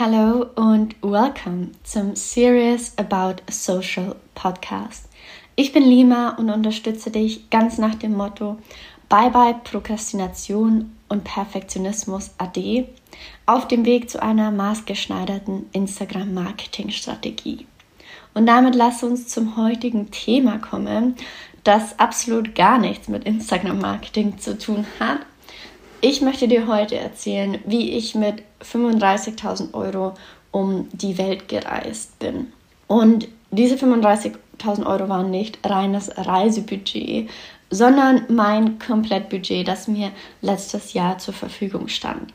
Hello und welcome zum Serious About Social Podcast. Ich bin Lima und unterstütze dich ganz nach dem Motto Bye bye Prokrastination und Perfektionismus AD auf dem Weg zu einer maßgeschneiderten Instagram-Marketing-Strategie. Und damit lass uns zum heutigen Thema kommen, das absolut gar nichts mit Instagram-Marketing zu tun hat, ich möchte dir heute erzählen, wie ich mit 35.000 Euro um die Welt gereist bin. Und diese 35.000 Euro waren nicht reines Reisebudget, sondern mein Komplettbudget, das mir letztes Jahr zur Verfügung stand.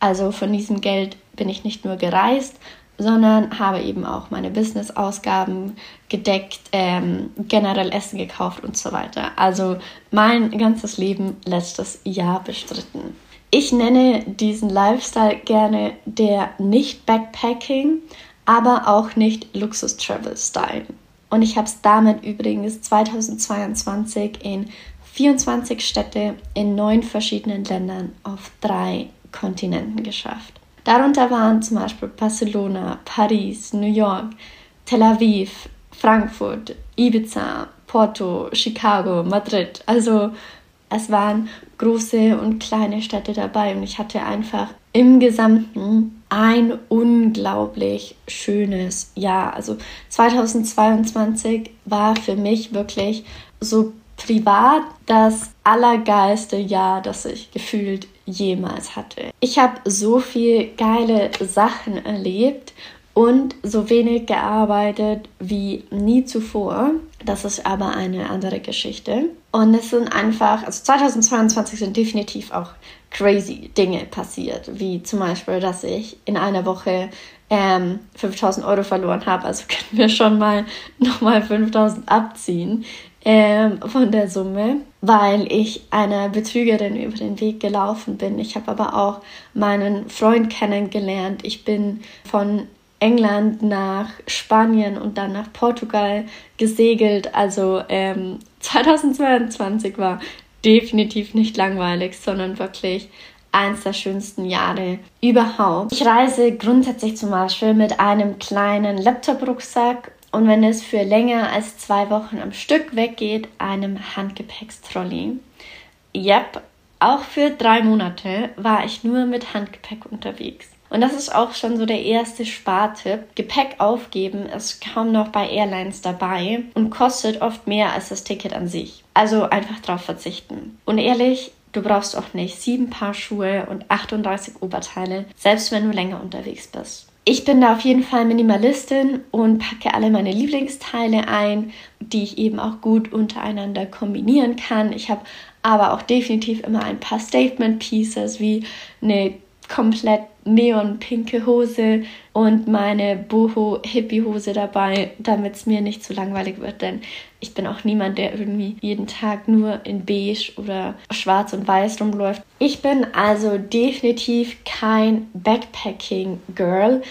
Also von diesem Geld bin ich nicht nur gereist, sondern habe eben auch meine Business-Ausgaben gedeckt, ähm, generell Essen gekauft und so weiter. Also mein ganzes Leben letztes Jahr bestritten. Ich nenne diesen Lifestyle gerne der nicht Backpacking, aber auch nicht Luxus-Travel-Style. Und ich habe es damit übrigens 2022 in 24 Städte in neun verschiedenen Ländern auf drei Kontinenten geschafft. Darunter waren zum Beispiel Barcelona, Paris, New York, Tel Aviv, Frankfurt, Ibiza, Porto, Chicago, Madrid. Also es waren große und kleine Städte dabei und ich hatte einfach im Gesamten ein unglaublich schönes Jahr. Also 2022 war für mich wirklich so privat das allergeilste Jahr, das ich gefühlt jemals hatte. Ich habe so viel geile Sachen erlebt und so wenig gearbeitet wie nie zuvor. Das ist aber eine andere Geschichte. Und es sind einfach, also 2022 sind definitiv auch crazy Dinge passiert, wie zum Beispiel, dass ich in einer Woche ähm, 5000 Euro verloren habe. Also können wir schon mal nochmal 5000 abziehen ähm, von der Summe, weil ich einer Betrügerin über den Weg gelaufen bin. Ich habe aber auch meinen Freund kennengelernt. Ich bin von England nach Spanien und dann nach Portugal gesegelt. Also ähm, 2022 war definitiv nicht langweilig, sondern wirklich eins der schönsten Jahre überhaupt. Ich reise grundsätzlich zum Beispiel mit einem kleinen Laptop-Rucksack und wenn es für länger als zwei Wochen am Stück weggeht, einem Handgepäckstrolley. Yep, auch für drei Monate war ich nur mit Handgepäck unterwegs. Und das ist auch schon so der erste Spartipp. Gepäck aufgeben ist kaum noch bei Airlines dabei und kostet oft mehr als das Ticket an sich. Also einfach drauf verzichten. Und ehrlich, du brauchst auch nicht sieben Paar Schuhe und 38 Oberteile, selbst wenn du länger unterwegs bist. Ich bin da auf jeden Fall Minimalistin und packe alle meine Lieblingsteile ein, die ich eben auch gut untereinander kombinieren kann. Ich habe aber auch definitiv immer ein paar Statement Pieces wie eine komplett neonpinke Hose und meine Boho Hippie Hose dabei, damit es mir nicht zu langweilig wird, denn ich bin auch niemand, der irgendwie jeden Tag nur in beige oder schwarz und weiß rumläuft. Ich bin also definitiv kein Backpacking Girl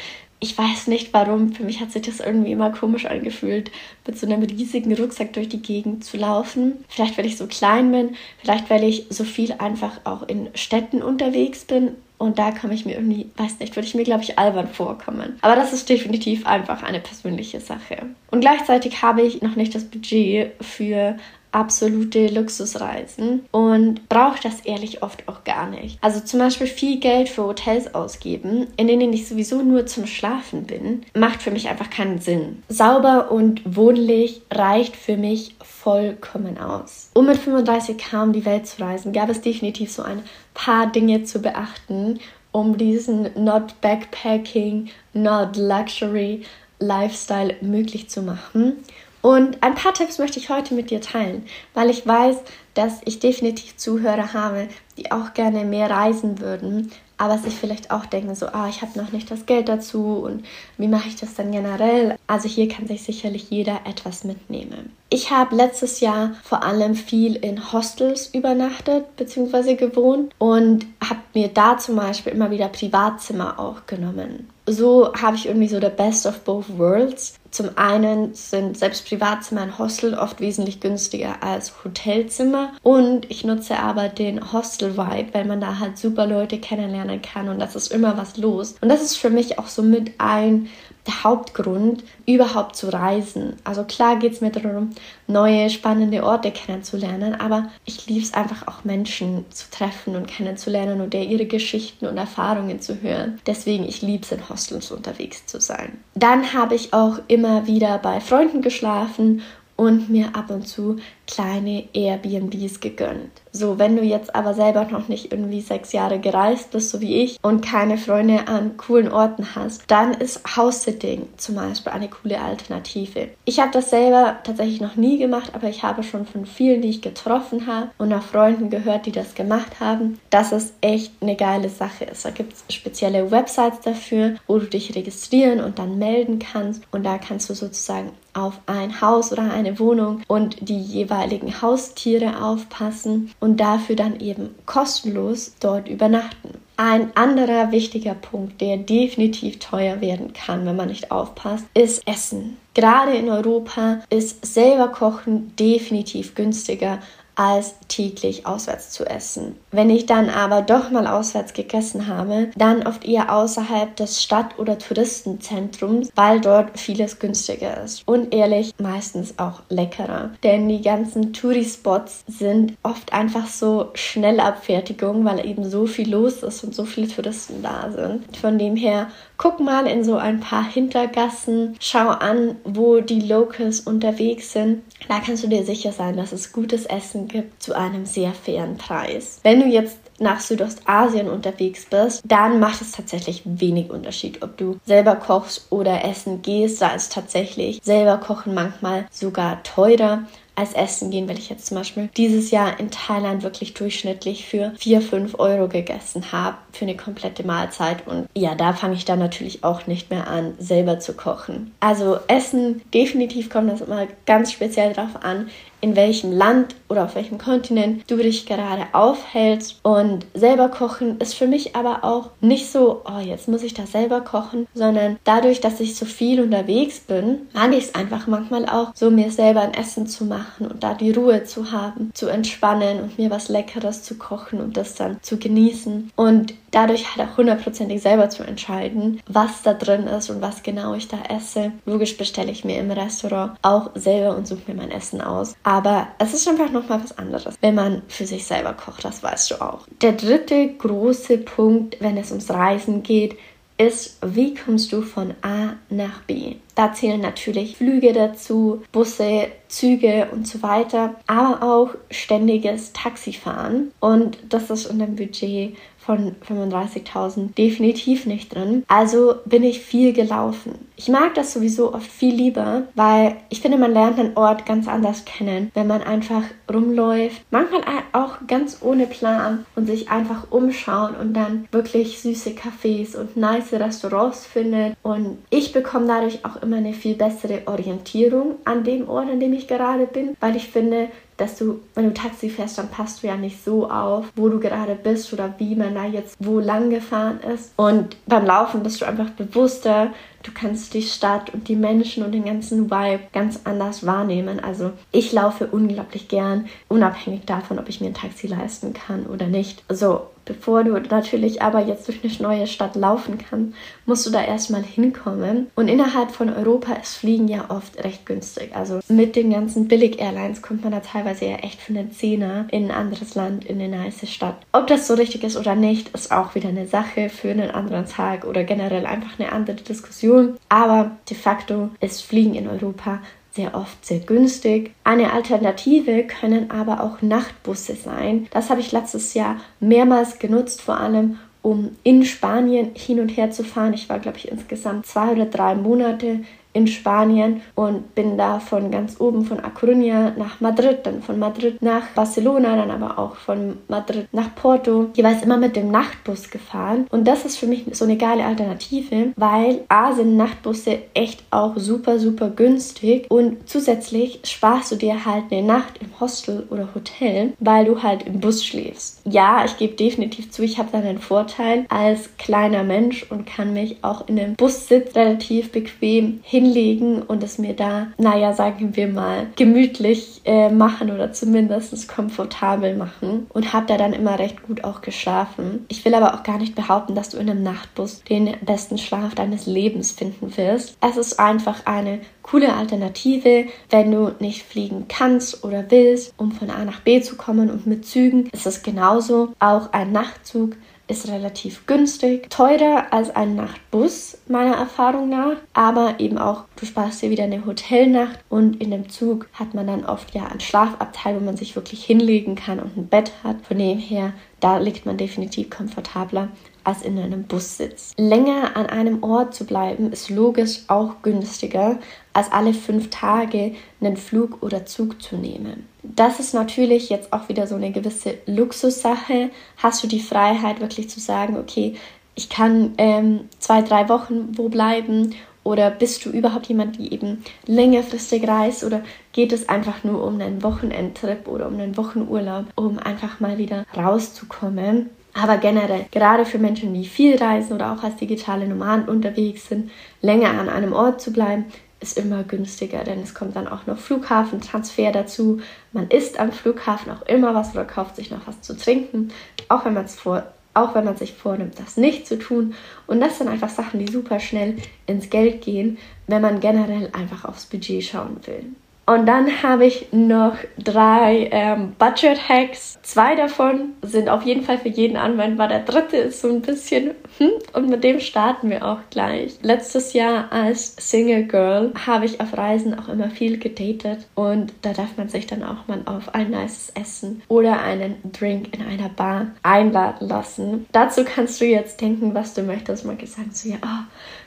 ich weiß nicht warum, für mich hat sich das irgendwie immer komisch angefühlt, mit so einem riesigen Rucksack durch die Gegend zu laufen. Vielleicht, weil ich so klein bin, vielleicht, weil ich so viel einfach auch in Städten unterwegs bin. Und da komme ich mir irgendwie, weiß nicht, würde ich mir, glaube ich, albern vorkommen. Aber das ist definitiv einfach eine persönliche Sache. Und gleichzeitig habe ich noch nicht das Budget für absolute Luxusreisen und brauche das ehrlich oft auch gar nicht. Also zum Beispiel viel Geld für Hotels ausgeben, in denen ich sowieso nur zum Schlafen bin, macht für mich einfach keinen Sinn. Sauber und wohnlich reicht für mich vollkommen aus. Um mit 35k um die Welt zu reisen, gab es definitiv so ein paar Dinge zu beachten, um diesen Not Backpacking, Not Luxury Lifestyle möglich zu machen. Und ein paar Tipps möchte ich heute mit dir teilen, weil ich weiß, dass ich definitiv Zuhörer habe, die auch gerne mehr reisen würden, aber sich vielleicht auch denken, so, ah, ich habe noch nicht das Geld dazu und wie mache ich das dann generell? Also hier kann sich sicherlich jeder etwas mitnehmen. Ich habe letztes Jahr vor allem viel in Hostels übernachtet bzw. gewohnt und habe mir da zum Beispiel immer wieder Privatzimmer auch genommen. So habe ich irgendwie so der Best of both worlds. Zum einen sind selbst Privatzimmer in Hostel oft wesentlich günstiger als Hotelzimmer und ich nutze aber den Hostel-Vibe, weil man da halt super Leute kennenlernen kann und das ist immer was los. Und das ist für mich auch so mit ein der Hauptgrund, überhaupt zu reisen. Also klar geht es mir darum, neue spannende Orte kennenzulernen, aber ich liebe es einfach auch Menschen zu treffen und kennenzulernen und ihre Geschichten und Erfahrungen zu hören. Deswegen ich liebe es in Hostels unterwegs zu sein. Dann habe ich auch immer wieder bei Freunden geschlafen und mir ab und zu kleine Airbnbs gegönnt. So, wenn du jetzt aber selber noch nicht irgendwie sechs Jahre gereist bist, so wie ich, und keine Freunde an coolen Orten hast, dann ist House-Sitting zum Beispiel eine coole Alternative. Ich habe das selber tatsächlich noch nie gemacht, aber ich habe schon von vielen, die ich getroffen habe und auch Freunden gehört, die das gemacht haben, dass es echt eine geile Sache ist. Da gibt es spezielle Websites dafür, wo du dich registrieren und dann melden kannst und da kannst du sozusagen auf ein Haus oder eine Wohnung und die jeweiligen Haustiere aufpassen und dafür dann eben kostenlos dort übernachten. Ein anderer wichtiger Punkt, der definitiv teuer werden kann, wenn man nicht aufpasst, ist Essen. Gerade in Europa ist selber Kochen definitiv günstiger als täglich auswärts zu essen. Wenn ich dann aber doch mal auswärts gegessen habe, dann oft eher außerhalb des Stadt- oder Touristenzentrums, weil dort vieles günstiger ist. Und ehrlich, meistens auch leckerer. Denn die ganzen Touri-Spots sind oft einfach so Schnellabfertigung, weil eben so viel los ist und so viele Touristen da sind. Von dem her, guck mal in so ein paar Hintergassen, schau an, wo die Locals unterwegs sind. Da kannst du dir sicher sein, dass es gutes Essen gibt zu einem sehr fairen Preis. Wenn du jetzt nach Südostasien unterwegs bist, dann macht es tatsächlich wenig Unterschied, ob du selber kochst oder essen gehst. Da ist tatsächlich selber kochen manchmal sogar teurer als Essen gehen, weil ich jetzt zum Beispiel dieses Jahr in Thailand wirklich durchschnittlich für 4, 5 Euro gegessen habe für eine komplette Mahlzeit. Und ja, da fange ich dann natürlich auch nicht mehr an, selber zu kochen. Also Essen, definitiv kommt das immer ganz speziell darauf an, in welchem Land oder auf welchem Kontinent du dich gerade aufhältst. Und selber kochen ist für mich aber auch nicht so, oh, jetzt muss ich da selber kochen, sondern dadurch, dass ich so viel unterwegs bin, mag ich es einfach manchmal auch, so mir selber ein Essen zu machen und da die Ruhe zu haben, zu entspannen und mir was Leckeres zu kochen und das dann zu genießen. Und dadurch halt auch hundertprozentig selber zu entscheiden, was da drin ist und was genau ich da esse. Logisch bestelle ich mir im Restaurant auch selber und suche mir mein Essen aus. Aber es ist einfach nochmal was anderes, wenn man für sich selber kocht, das weißt du auch. Der dritte große Punkt, wenn es ums Reisen geht, ist, wie kommst du von A nach B? Da zählen natürlich Flüge dazu, Busse, Züge und so weiter, aber auch ständiges Taxifahren. Und das ist in dem Budget von 35.000 definitiv nicht drin. Also bin ich viel gelaufen. Ich mag das sowieso oft viel lieber, weil ich finde, man lernt einen Ort ganz anders kennen, wenn man einfach rumläuft. Manchmal auch ganz ohne Plan und sich einfach umschauen und dann wirklich süße Cafés und nice Restaurants findet. Und ich bekomme dadurch auch immer eine viel bessere Orientierung an dem Ort, an dem ich gerade bin, weil ich finde, dass du, wenn du Taxi fährst, dann passt du ja nicht so auf, wo du gerade bist oder wie man da jetzt wo lang gefahren ist. Und beim Laufen bist du einfach bewusster. Du kannst die Stadt und die Menschen und den ganzen Vibe ganz anders wahrnehmen. Also ich laufe unglaublich gern, unabhängig davon, ob ich mir ein Taxi leisten kann oder nicht. So, Bevor du natürlich aber jetzt durch eine neue Stadt laufen kannst, musst du da erstmal hinkommen. Und innerhalb von Europa ist Fliegen ja oft recht günstig. Also mit den ganzen Billig-Airlines kommt man da teilweise ja echt für einen Zehner in ein anderes Land, in eine nice Stadt. Ob das so richtig ist oder nicht, ist auch wieder eine Sache für einen anderen Tag oder generell einfach eine andere Diskussion. Aber de facto ist Fliegen in Europa sehr oft sehr günstig. Eine Alternative können aber auch Nachtbusse sein. Das habe ich letztes Jahr mehrmals genutzt, vor allem um in Spanien hin und her zu fahren. Ich war, glaube ich, insgesamt zwei oder drei Monate in Spanien und bin da von ganz oben von A Coruña nach Madrid, dann von Madrid nach Barcelona, dann aber auch von Madrid nach Porto. Jeweils immer mit dem Nachtbus gefahren und das ist für mich so eine geile Alternative, weil A sind Nachtbusse echt auch super, super günstig und zusätzlich sparst du dir halt eine Nacht im Hostel oder Hotel, weil du halt im Bus schläfst. Ja, ich gebe definitiv zu, ich habe dann einen Vorteil als kleiner Mensch und kann mich auch in einem Bussitz relativ bequem hinlegen und es mir da, naja, sagen wir mal, gemütlich äh, machen oder zumindest komfortabel machen und habe da dann immer recht gut auch geschlafen. Ich will aber auch gar nicht behaupten, dass du in einem Nachtbus den besten Schlaf deines Lebens finden wirst. Es ist einfach eine coole Alternative, wenn du nicht fliegen kannst oder willst, um von A nach B zu kommen und mit Zügen ist es genauso. Auch ein Nachtzug ist relativ günstig, teurer als ein Nachtbus meiner Erfahrung nach, aber eben auch du sparst dir wieder eine Hotelnacht und in dem Zug hat man dann oft ja ein Schlafabteil, wo man sich wirklich hinlegen kann und ein Bett hat. Von dem her, da liegt man definitiv komfortabler als in einem Bussitz. Länger an einem Ort zu bleiben ist logisch auch günstiger, als alle fünf Tage einen Flug oder Zug zu nehmen. Das ist natürlich jetzt auch wieder so eine gewisse Luxussache. Hast du die Freiheit wirklich zu sagen, okay, ich kann ähm, zwei, drei Wochen wo bleiben oder bist du überhaupt jemand, die eben längerfristig reist oder geht es einfach nur um einen Wochenendtrip oder um einen Wochenurlaub, um einfach mal wieder rauszukommen? Aber generell, gerade für Menschen, die viel reisen oder auch als digitale Nomaden unterwegs sind, länger an einem Ort zu bleiben, ist immer günstiger, denn es kommt dann auch noch Flughafentransfer dazu. Man isst am Flughafen auch immer was oder kauft sich noch was zu trinken, auch wenn man es vor auch wenn man sich vornimmt, das nicht zu tun. Und das sind einfach Sachen, die super schnell ins Geld gehen, wenn man generell einfach aufs Budget schauen will. Und dann habe ich noch drei ähm, Budget-Hacks. Zwei davon sind auf jeden Fall für jeden anwendbar. Der dritte ist so ein bisschen, hm, und mit dem starten wir auch gleich. Letztes Jahr als Single Girl habe ich auf Reisen auch immer viel gedatet und da darf man sich dann auch mal auf ein nices Essen oder einen Drink in einer Bar einladen lassen. Dazu kannst du jetzt denken, was du möchtest. Man sagen so, ja, oh,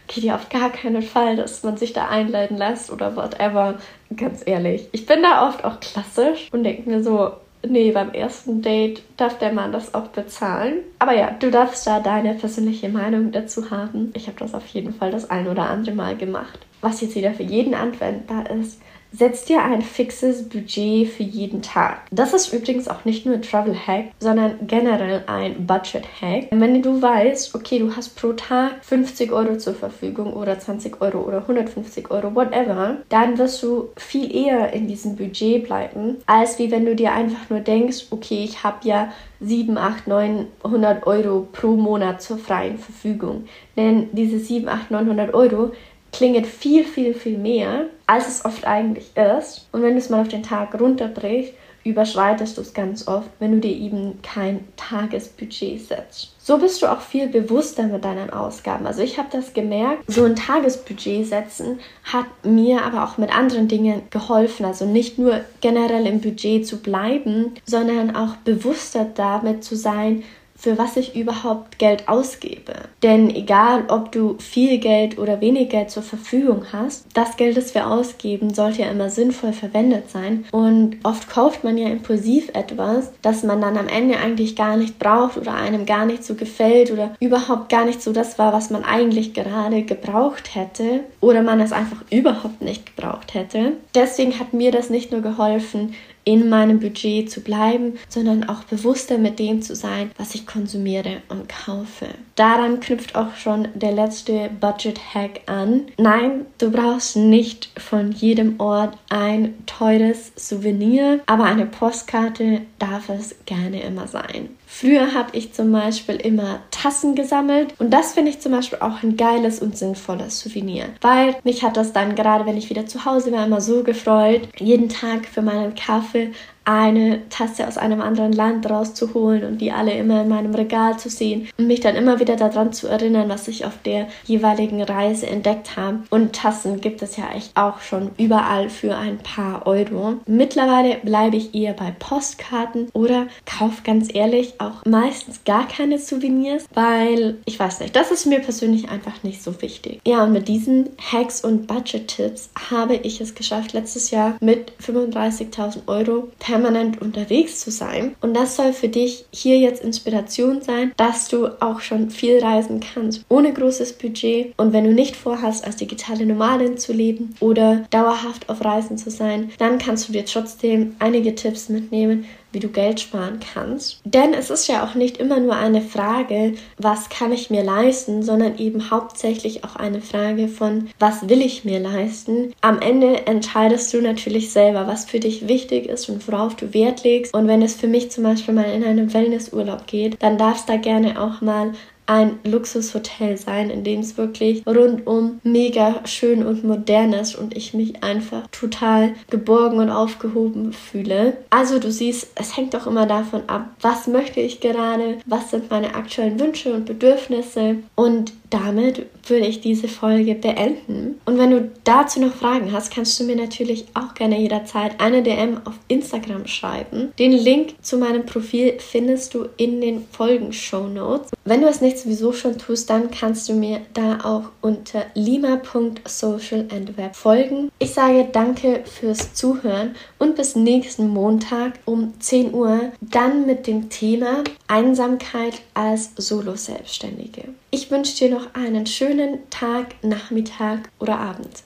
okay, dir auf gar keinen Fall, dass man sich da einladen lässt oder whatever. Ganz ehrlich. Ich bin da oft auch klassisch und denke mir so, nee, beim ersten Date darf der Mann das auch bezahlen. Aber ja, du darfst da deine persönliche Meinung dazu haben. Ich habe das auf jeden Fall das ein oder andere Mal gemacht. Was jetzt wieder für jeden anwendbar ist, Setz dir ein fixes Budget für jeden Tag. Das ist übrigens auch nicht nur ein Travel Hack, sondern generell ein Budget Hack. Wenn du weißt, okay, du hast pro Tag 50 Euro zur Verfügung oder 20 Euro oder 150 Euro, whatever, dann wirst du viel eher in diesem Budget bleiben, als wie wenn du dir einfach nur denkst, okay, ich habe ja 7, 8, 900 Euro pro Monat zur freien Verfügung. Denn diese 7, 8, 900 Euro klingt viel, viel, viel mehr, als es oft eigentlich ist. Und wenn du es mal auf den Tag runterbrichst, überschreitest du es ganz oft, wenn du dir eben kein Tagesbudget setzt. So bist du auch viel bewusster mit deinen Ausgaben. Also ich habe das gemerkt, so ein Tagesbudget setzen hat mir aber auch mit anderen Dingen geholfen. Also nicht nur generell im Budget zu bleiben, sondern auch bewusster damit zu sein, für was ich überhaupt Geld ausgebe. Denn egal, ob du viel Geld oder wenig Geld zur Verfügung hast, das Geld, das wir ausgeben, sollte ja immer sinnvoll verwendet sein. Und oft kauft man ja impulsiv etwas, das man dann am Ende eigentlich gar nicht braucht oder einem gar nicht so gefällt oder überhaupt gar nicht so das war, was man eigentlich gerade gebraucht hätte oder man es einfach überhaupt nicht gebraucht hätte. Deswegen hat mir das nicht nur geholfen, in meinem Budget zu bleiben, sondern auch bewusster mit dem zu sein, was ich konsumiere und kaufe. Daran knüpft auch schon der letzte Budget-Hack an. Nein, du brauchst nicht von jedem Ort ein teures Souvenir, aber eine Postkarte darf es gerne immer sein. Früher habe ich zum Beispiel immer Tassen gesammelt und das finde ich zum Beispiel auch ein geiles und sinnvolles Souvenir, weil mich hat das dann gerade, wenn ich wieder zu Hause war, immer so gefreut, jeden Tag für meinen Kaffee eine Tasse aus einem anderen Land rauszuholen und die alle immer in meinem Regal zu sehen und mich dann immer wieder daran zu erinnern, was ich auf der jeweiligen Reise entdeckt habe. Und Tassen gibt es ja echt auch schon überall für ein paar Euro. Mittlerweile bleibe ich eher bei Postkarten oder kaufe ganz ehrlich auch meistens gar keine Souvenirs, weil ich weiß nicht, das ist mir persönlich einfach nicht so wichtig. Ja, und mit diesen Hacks und Budget-Tipps habe ich es geschafft, letztes Jahr mit 35.000 Euro permanent unterwegs zu sein. Und das soll für dich hier jetzt Inspiration sein, dass du auch schon viel reisen kannst, ohne großes Budget. Und wenn du nicht vorhast, als digitale Nomadin zu leben oder dauerhaft auf Reisen zu sein, dann kannst du dir trotzdem einige Tipps mitnehmen, wie du Geld sparen kannst. Denn es ist ja auch nicht immer nur eine Frage, was kann ich mir leisten, sondern eben hauptsächlich auch eine Frage von, was will ich mir leisten. Am Ende entscheidest du natürlich selber, was für dich wichtig ist und worauf du Wert legst. Und wenn es für mich zum Beispiel mal in einen Wellnessurlaub geht, dann darf es da gerne auch mal ein Luxushotel sein, in dem es wirklich rundum mega schön und modern ist und ich mich einfach total geborgen und aufgehoben fühle. Also du siehst, es hängt auch immer davon ab, was möchte ich gerade, was sind meine aktuellen Wünsche und Bedürfnisse und damit würde ich diese Folge beenden. Und wenn du dazu noch Fragen hast, kannst du mir natürlich auch gerne jederzeit eine DM auf Instagram schreiben. Den Link zu meinem Profil findest du in den Folgen-Show Notes. Wenn du es nicht sowieso schon tust, dann kannst du mir da auch unter lima.socialandweb folgen. Ich sage danke fürs Zuhören und bis nächsten Montag um 10 Uhr dann mit dem Thema Einsamkeit als Solo-Selbstständige. Ich wünsche dir noch einen schönen Tag, Nachmittag oder Abend.